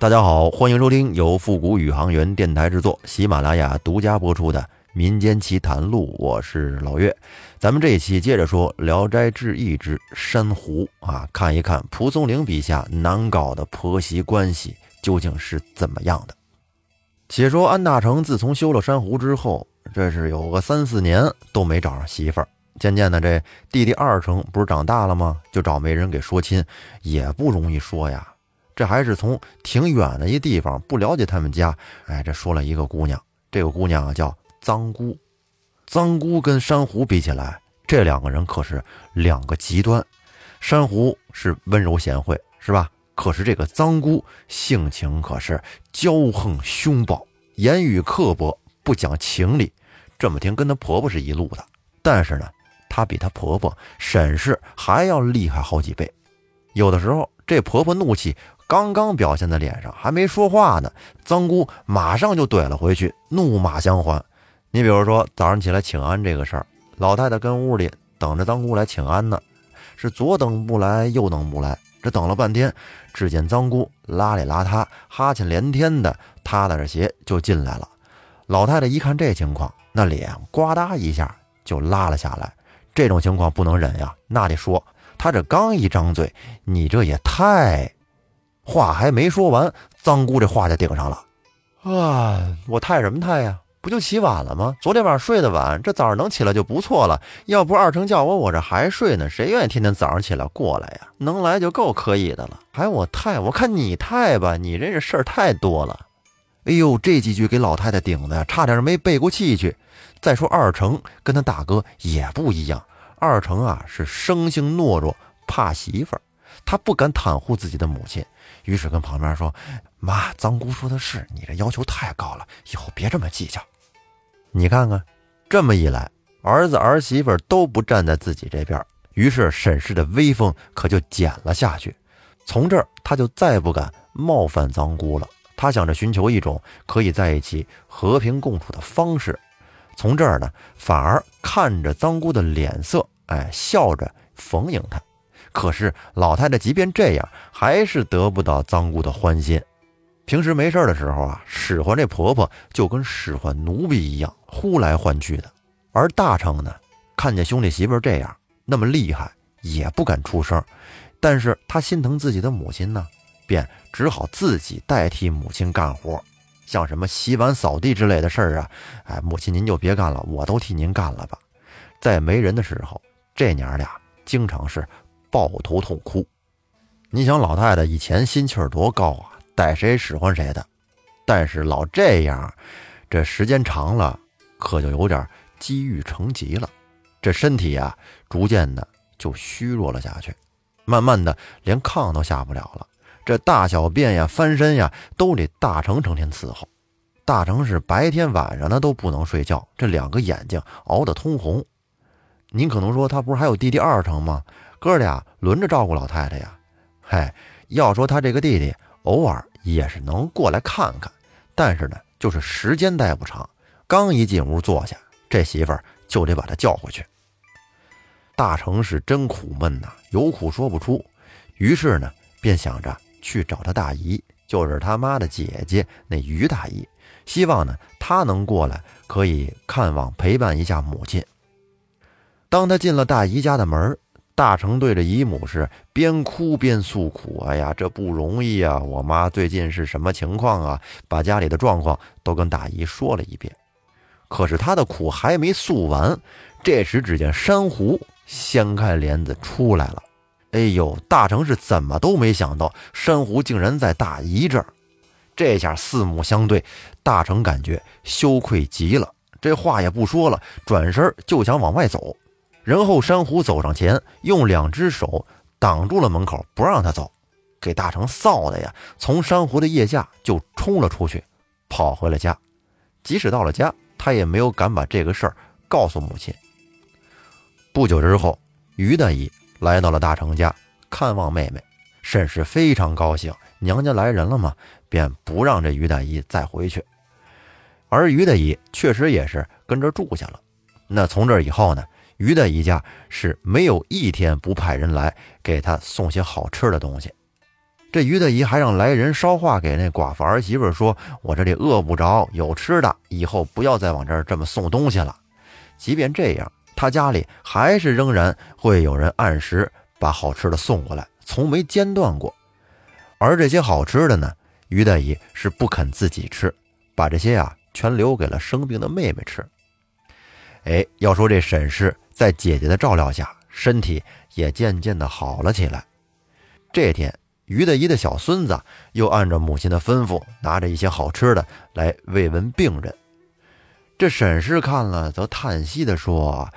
大家好，欢迎收听由复古宇航员电台制作、喜马拉雅独家播出的《民间奇谈录》，我是老岳。咱们这一期接着说《聊斋志异》之珊瑚啊，看一看蒲松龄笔下难搞的婆媳关系究竟是怎么样的。且说安大成自从修了珊瑚之后，这是有个三四年都没找上媳妇儿。渐渐的，这弟弟二成不是长大了吗？就找媒人给说亲，也不容易说呀。这还是从挺远的一地方，不了解他们家。哎，这说了一个姑娘，这个姑娘叫脏姑。脏姑跟珊瑚比起来，这两个人可是两个极端。珊瑚是温柔贤惠，是吧？可是这个脏姑性情可是骄横凶暴，言语刻薄，不讲情理。这么听，跟她婆婆是一路的。但是呢，她比她婆婆沈氏还要厉害好几倍。有的时候，这婆婆怒气。刚刚表现在脸上，还没说话呢，脏姑马上就怼了回去，怒骂相还。你比如说早上起来请安这个事儿，老太太跟屋里等着脏姑来请安呢，是左等不来，右等不来，这等了半天，只见脏姑邋里邋遢、哈欠连天的，踏着鞋就进来了。老太太一看这情况，那脸呱嗒一下就拉了下来。这种情况不能忍呀，那得说，她这刚一张嘴，你这也太……话还没说完，脏姑这话就顶上了。啊，我太什么太呀？不就起晚了吗？昨天晚上睡得晚，这早上能起来就不错了。要不二成叫我，我这还睡呢。谁愿意天天早上起来过来呀？能来就够可以的了。还我太，我看你太吧，你这事儿太多了。哎呦，这几句给老太太顶的，差点没背过气去。再说二成跟他大哥也不一样，二成啊是生性懦弱，怕媳妇儿。他不敢袒护自己的母亲，于是跟旁边说：“妈，脏姑说的是，你这要求太高了，以后别这么计较。”你看看，这么一来，儿子儿媳妇都不站在自己这边，于是沈氏的威风可就减了下去。从这儿，他就再不敢冒犯脏姑了。他想着寻求一种可以在一起和平共处的方式。从这儿呢，反而看着脏姑的脸色，哎，笑着逢迎她。可是老太太即便这样，还是得不到脏姑的欢心。平时没事的时候啊，使唤这婆婆就跟使唤奴婢一样，呼来唤去的。而大成呢，看见兄弟媳妇这样那么厉害，也不敢出声。但是他心疼自己的母亲呢，便只好自己代替母亲干活，像什么洗碗、扫地之类的事儿啊，哎，母亲您就别干了，我都替您干了吧。在没人的时候，这娘俩经常是。抱头痛哭，你想老太太以前心气儿多高啊，逮谁使唤谁的，但是老这样，这时间长了，可就有点积郁成疾了，这身体呀，逐渐的就虚弱了下去，慢慢的连炕都下不了了，这大小便呀、翻身呀，都得大成成天伺候。大成是白天晚上呢都不能睡觉，这两个眼睛熬得通红。您可能说他不是还有弟弟二成吗？哥俩轮着照顾老太太呀，嗨，要说他这个弟弟偶尔也是能过来看看，但是呢，就是时间待不长，刚一进屋坐下，这媳妇就得把他叫回去。大成是真苦闷呐，有苦说不出，于是呢，便想着去找他大姨，就是他妈的姐姐那于大姨，希望呢，她能过来可以看望陪伴一下母亲。当他进了大姨家的门大成对着姨母是边哭边诉苦：“哎呀，这不容易啊！我妈最近是什么情况啊？把家里的状况都跟大姨说了一遍。可是他的苦还没诉完，这时只见珊瑚掀开帘子出来了。哎呦，大成是怎么都没想到，珊瑚竟然在大姨这儿。这下四目相对，大成感觉羞愧极了，这话也不说了，转身就想往外走。”然后珊瑚走上前，用两只手挡住了门口，不让他走，给大成臊的呀！从珊瑚的腋下就冲了出去，跑回了家。即使到了家，他也没有敢把这个事儿告诉母亲。不久之后，于大姨来到了大成家看望妹妹，甚是非常高兴，娘家来人了嘛，便不让这于大姨再回去。而于大姨确实也是跟着住下了。那从这以后呢？于的一家是没有一天不派人来给他送些好吃的东西。这于大姨还让来人捎话给那寡妇儿媳妇说：“我这里饿不着，有吃的，以后不要再往这儿这么送东西了。”即便这样，他家里还是仍然会有人按时把好吃的送过来，从没间断过。而这些好吃的呢，于大姨是不肯自己吃，把这些呀全留给了生病的妹妹吃。哎，要说这沈氏在姐姐的照料下，身体也渐渐的好了起来。这天，于大姨的小孙子又按照母亲的吩咐，拿着一些好吃的来慰问病人。这沈氏看了，则叹息的说：“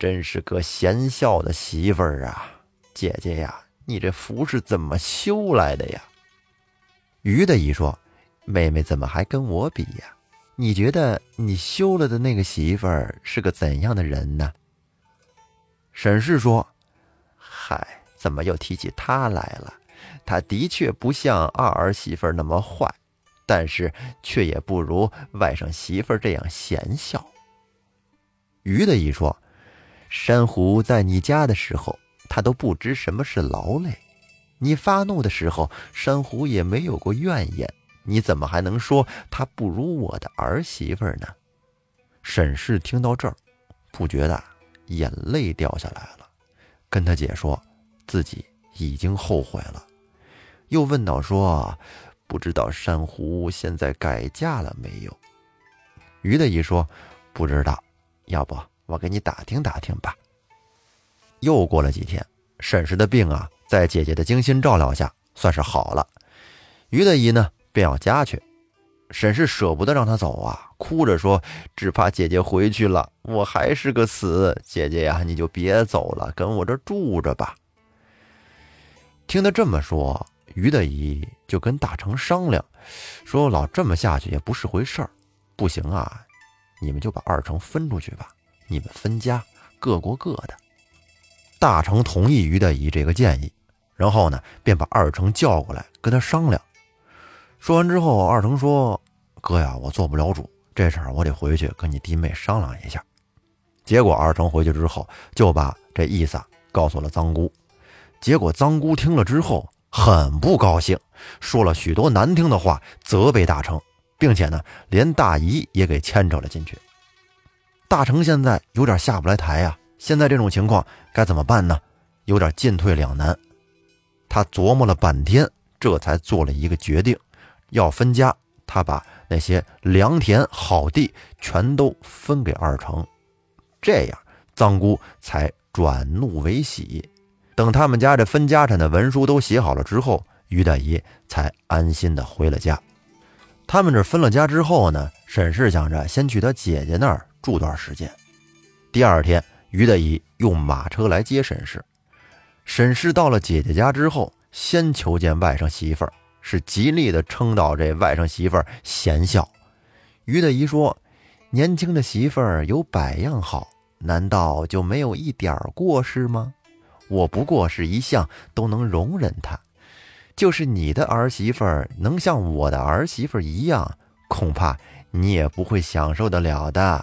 真是个贤孝的媳妇儿啊，姐姐呀，你这福是怎么修来的呀？”于大姨说：“妹妹怎么还跟我比呀？你觉得你修了的那个媳妇儿是个怎样的人呢？”沈氏说：“嗨。”怎么又提起他来了？他的确不像二儿媳妇那么坏，但是却也不如外甥媳妇这样贤孝。于的一说：“珊瑚在你家的时候，他都不知什么是劳累；你发怒的时候，珊瑚也没有过怨言。你怎么还能说他不如我的儿媳妇呢？”沈氏听到这儿，不觉得眼泪掉下来了，跟他姐说。自己已经后悔了，又问道：“说不知道珊瑚现在改嫁了没有？”于大姨说：“不知道，要不我给你打听打听吧。”又过了几天，沈氏的病啊，在姐姐的精心照料下，算是好了。于大姨呢，便要家去，沈氏舍不得让他走啊，哭着说：“只怕姐姐回去了，我还是个死。姐姐呀，你就别走了，跟我这住着吧。”听他这么说，于大姨就跟大成商量，说：“老这么下去也不是回事儿，不行啊，你们就把二成分出去吧，你们分家，各过各的。”大成同意于大姨这个建议，然后呢，便把二成叫过来跟他商量。说完之后，二成说：“哥呀，我做不了主，这事儿我得回去跟你弟妹商量一下。”结果二成回去之后，就把这意思告诉了臧姑。结果臧姑听了之后很不高兴，说了许多难听的话，责备大成，并且呢，连大姨也给牵扯了进去。大成现在有点下不来台呀，现在这种情况该怎么办呢？有点进退两难。他琢磨了半天，这才做了一个决定，要分家。他把那些良田好地全都分给二成，这样臧姑才转怒为喜。等他们家这分家产的文书都写好了之后，于大姨才安心的回了家。他们这分了家之后呢，沈氏想着先去他姐姐那儿住段时间。第二天，于大姨用马车来接沈氏。沈氏到了姐姐家之后，先求见外甥媳妇儿，是极力的称道这外甥媳妇儿贤孝。于大姨说：“年轻的媳妇儿有百样好，难道就没有一点过失吗？”我不过是一向都能容忍他，就是你的儿媳妇儿能像我的儿媳妇儿一样，恐怕你也不会享受得了的。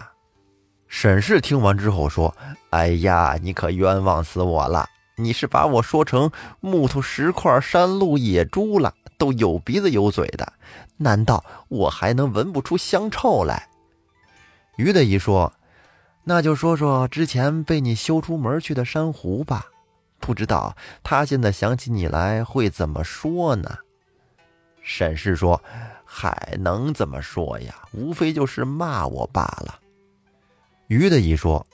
沈氏听完之后说：“哎呀，你可冤枉死我了！你是把我说成木头、石块、山路、野猪了，都有鼻子有嘴的，难道我还能闻不出香臭来？”于大姨说：“那就说说之前被你休出门去的珊瑚吧。”不知道他现在想起你来会怎么说呢？沈氏说：“还能怎么说呀？无非就是骂我罢了。”于的一说：“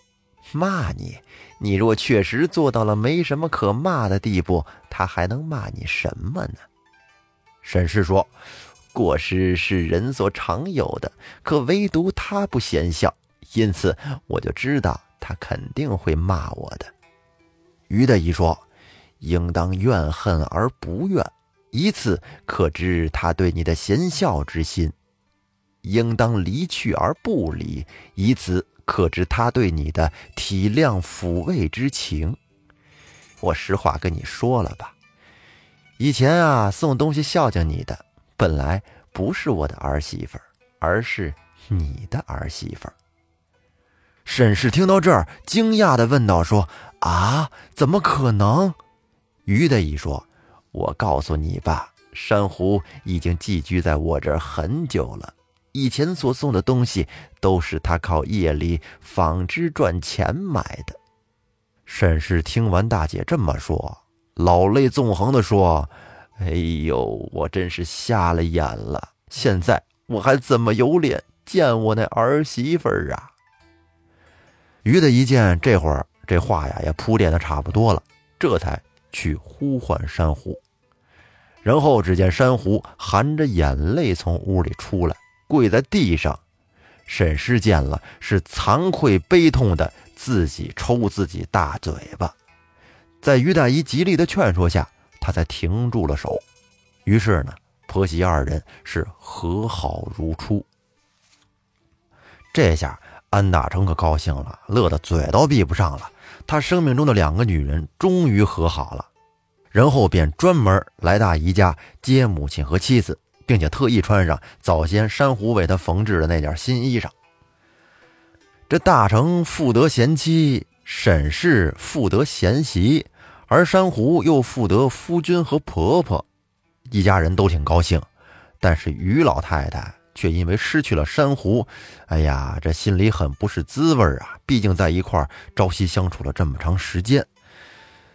骂你？你若确实做到了没什么可骂的地步，他还能骂你什么呢？”沈氏说：“过失是人所常有的，可唯独他不嫌孝，因此我就知道他肯定会骂我的。”于大姨说：“应当怨恨而不怨，以此可知他对你的贤孝之心；应当离去而不离，以此可知他对你的体谅抚慰之情。我实话跟你说了吧，以前啊送东西孝敬你的，本来不是我的儿媳妇儿，而是你的儿媳妇儿。”沈氏听到这儿，惊讶的问道：“说。”啊，怎么可能？于大姨说：“我告诉你吧，珊瑚已经寄居在我这儿很久了，以前所送的东西都是他靠夜里纺织赚钱买的。”沈氏听完大姐这么说，老泪纵横地说：“哎呦，我真是瞎了眼了！现在我还怎么有脸见我那儿媳妇儿啊？”于的一见，这会儿这话呀也铺垫的差不多了，这才去呼唤珊瑚。然后只见珊瑚含着眼泪从屋里出来，跪在地上。沈师见了，是惭愧悲痛的，自己抽自己大嘴巴。在于大姨极力的劝说下，他才停住了手。于是呢，婆媳二人是和好如初。这下。安大成可高兴了，乐得嘴都闭不上了。他生命中的两个女人终于和好了，然后便专门来大姨家接母亲和妻子，并且特意穿上早先珊瑚为他缝制的那件新衣裳。这大成负得贤妻，沈氏负得贤媳，而珊瑚又负得夫君和婆婆，一家人都挺高兴。但是于老太太。却因为失去了珊瑚，哎呀，这心里很不是滋味啊！毕竟在一块朝夕相处了这么长时间。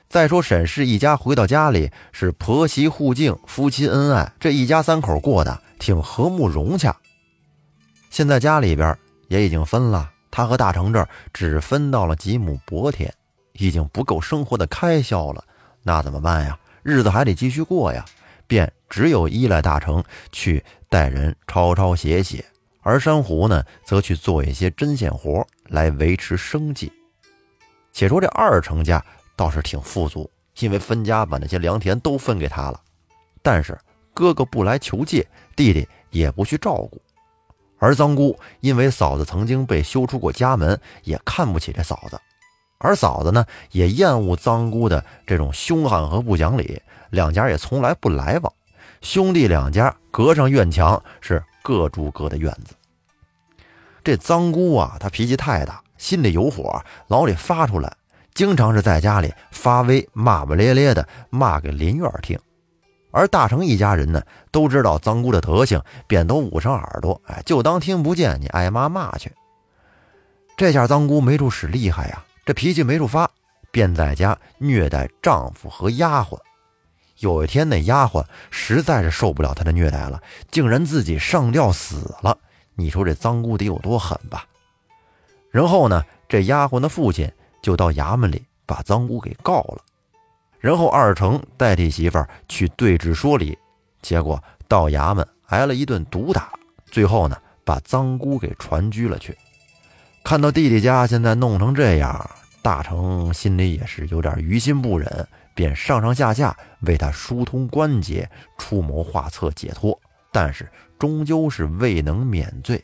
再说沈氏一家回到家里，是婆媳互敬，夫妻恩爱，这一家三口过得挺和睦融洽。现在家里边也已经分了，他和大成这儿只分到了几亩薄田，已经不够生活的开销了。那怎么办呀？日子还得继续过呀。便只有依赖大成去带人抄抄写写，而珊瑚呢，则去做一些针线活来维持生计。且说这二成家倒是挺富足，因为分家把那些良田都分给他了。但是哥哥不来求借，弟弟也不去照顾。而臧姑因为嫂子曾经被休出过家门，也看不起这嫂子。而嫂子呢，也厌恶臧姑的这种凶悍和不讲理。两家也从来不来往，兄弟两家隔上院墙，是各住各的院子。这脏姑啊，她脾气太大，心里有火，老得发出来，经常是在家里发威，骂骂咧咧的骂给邻院听。而大成一家人呢，都知道脏姑的德行，便都捂上耳朵，哎，就当听不见，你挨骂骂去。这下脏姑没处使厉害呀，这脾气没处发，便在家虐待丈夫和丫鬟。有一天，那丫鬟实在是受不了他的虐待了，竟然自己上吊死了。你说这脏姑得有多狠吧？然后呢，这丫鬟的父亲就到衙门里把脏姑给告了。然后二成代替媳妇儿去对质说理，结果到衙门挨了一顿毒打，最后呢，把脏姑给传居了去。看到弟弟家现在弄成这样，大成心里也是有点于心不忍。便上上下下为他疏通关节，出谋划策解脱，但是终究是未能免罪。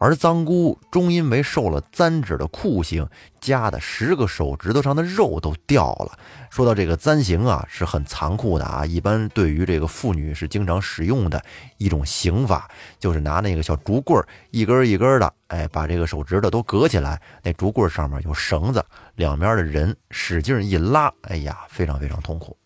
而臧姑终因为受了簪指的酷刑，夹的十个手指头上的肉都掉了。说到这个簪刑啊，是很残酷的啊，一般对于这个妇女是经常使用的一种刑法，就是拿那个小竹棍一根一根的，哎，把这个手指头都隔起来，那竹棍上面有绳子，两边的人使劲一拉，哎呀，非常非常痛苦。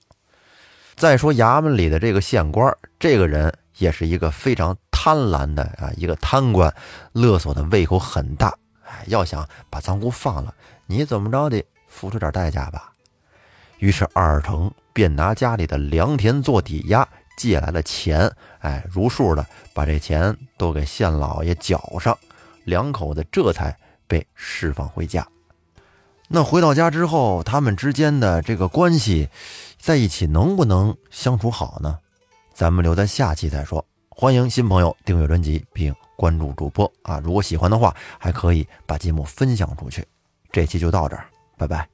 再说衙门里的这个县官，这个人也是一个非常。贪婪的啊，一个贪官，勒索的胃口很大。哎，要想把藏姑放了，你怎么着得付出点代价吧？于是二成便拿家里的良田做抵押，借来了钱。哎，如数的把这钱都给县老爷缴上，两口子这才被释放回家。那回到家之后，他们之间的这个关系，在一起能不能相处好呢？咱们留在下期再说。欢迎新朋友订阅专辑并关注主播啊！如果喜欢的话，还可以把节目分享出去。这期就到这儿，拜拜。